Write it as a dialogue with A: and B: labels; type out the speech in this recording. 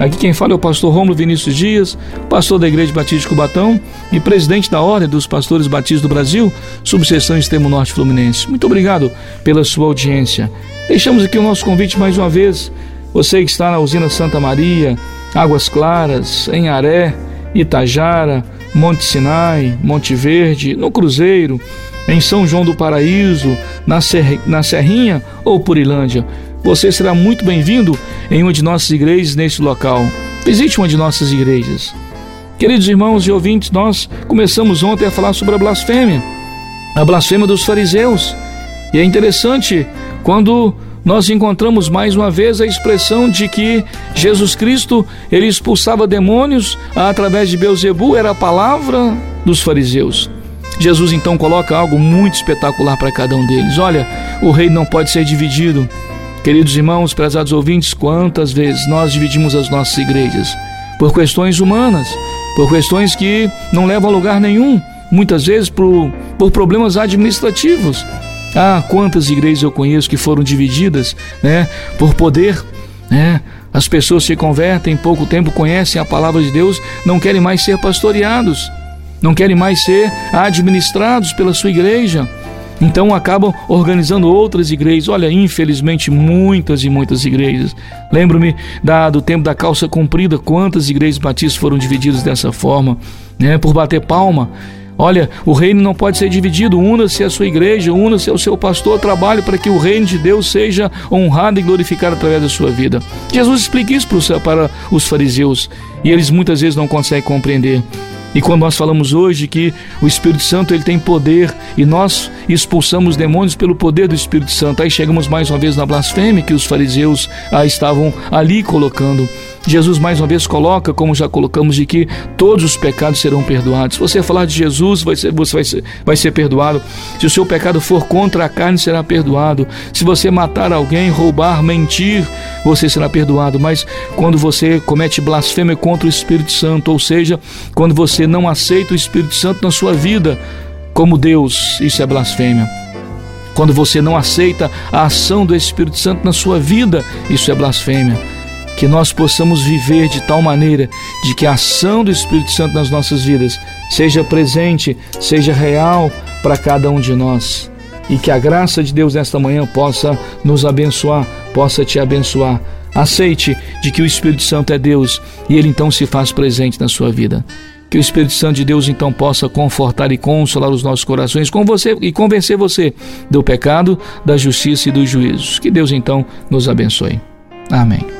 A: Aqui quem fala é o pastor Romulo Vinícius Dias, pastor da Igreja Batista de Cubatão e presidente da Ordem dos Pastores Batistas do Brasil, subseção Extremo Norte Fluminense. Muito obrigado pela sua audiência. Deixamos aqui o nosso convite mais uma vez. Você que está na usina Santa Maria, Águas Claras, em Aré, Itajara, Monte Sinai, Monte Verde, no Cruzeiro, em São João do Paraíso, na, Ser... na Serrinha ou Purilândia. Você será muito bem-vindo em uma de nossas igrejas neste local. Visite uma de nossas igrejas. Queridos irmãos e ouvintes, nós começamos ontem a falar sobre a blasfêmia, a blasfêmia dos fariseus. E é interessante quando nós encontramos mais uma vez a expressão de que Jesus Cristo ele expulsava demônios através de Beuzebu, era a palavra dos fariseus. Jesus então coloca algo muito espetacular para cada um deles. Olha, o reino não pode ser dividido Queridos irmãos, prezados ouvintes, quantas vezes nós dividimos as nossas igrejas por questões humanas, por questões que não levam a lugar nenhum, muitas vezes por, por problemas administrativos. Ah, quantas igrejas eu conheço que foram divididas, né, por poder, né? As pessoas se convertem, em pouco tempo conhecem a palavra de Deus, não querem mais ser pastoreados, não querem mais ser administrados pela sua igreja. Então acabam organizando outras igrejas. Olha, infelizmente, muitas e muitas igrejas. Lembro-me do tempo da calça comprida, quantas igrejas batistas foram divididas dessa forma, né? Por bater palma. Olha, o reino não pode ser dividido. Una-se à sua igreja, una-se ao seu pastor, trabalhe para que o reino de Deus seja honrado e glorificado através da sua vida. Jesus explica isso para os fariseus e eles muitas vezes não conseguem compreender. E quando nós falamos hoje que o Espírito Santo ele tem poder e nós expulsamos demônios pelo poder do Espírito Santo, aí chegamos mais uma vez na blasfêmia que os fariseus ah, estavam ali colocando. Jesus mais uma vez coloca, como já colocamos, de que todos os pecados serão perdoados. Se você falar de Jesus, vai ser, você vai ser, vai ser perdoado. Se o seu pecado for contra a carne, será perdoado. Se você matar alguém, roubar, mentir, você será perdoado. Mas quando você comete blasfêmia contra o Espírito Santo, ou seja, quando você não aceita o Espírito Santo na sua vida como Deus, isso é blasfêmia. Quando você não aceita a ação do Espírito Santo na sua vida, isso é blasfêmia que nós possamos viver de tal maneira de que a ação do Espírito Santo nas nossas vidas seja presente, seja real para cada um de nós. E que a graça de Deus nesta manhã possa nos abençoar, possa te abençoar. Aceite de que o Espírito Santo é Deus e ele então se faz presente na sua vida. Que o Espírito Santo de Deus então possa confortar e consolar os nossos corações com você e convencer você do pecado, da justiça e dos juízos. Que Deus então nos abençoe. Amém.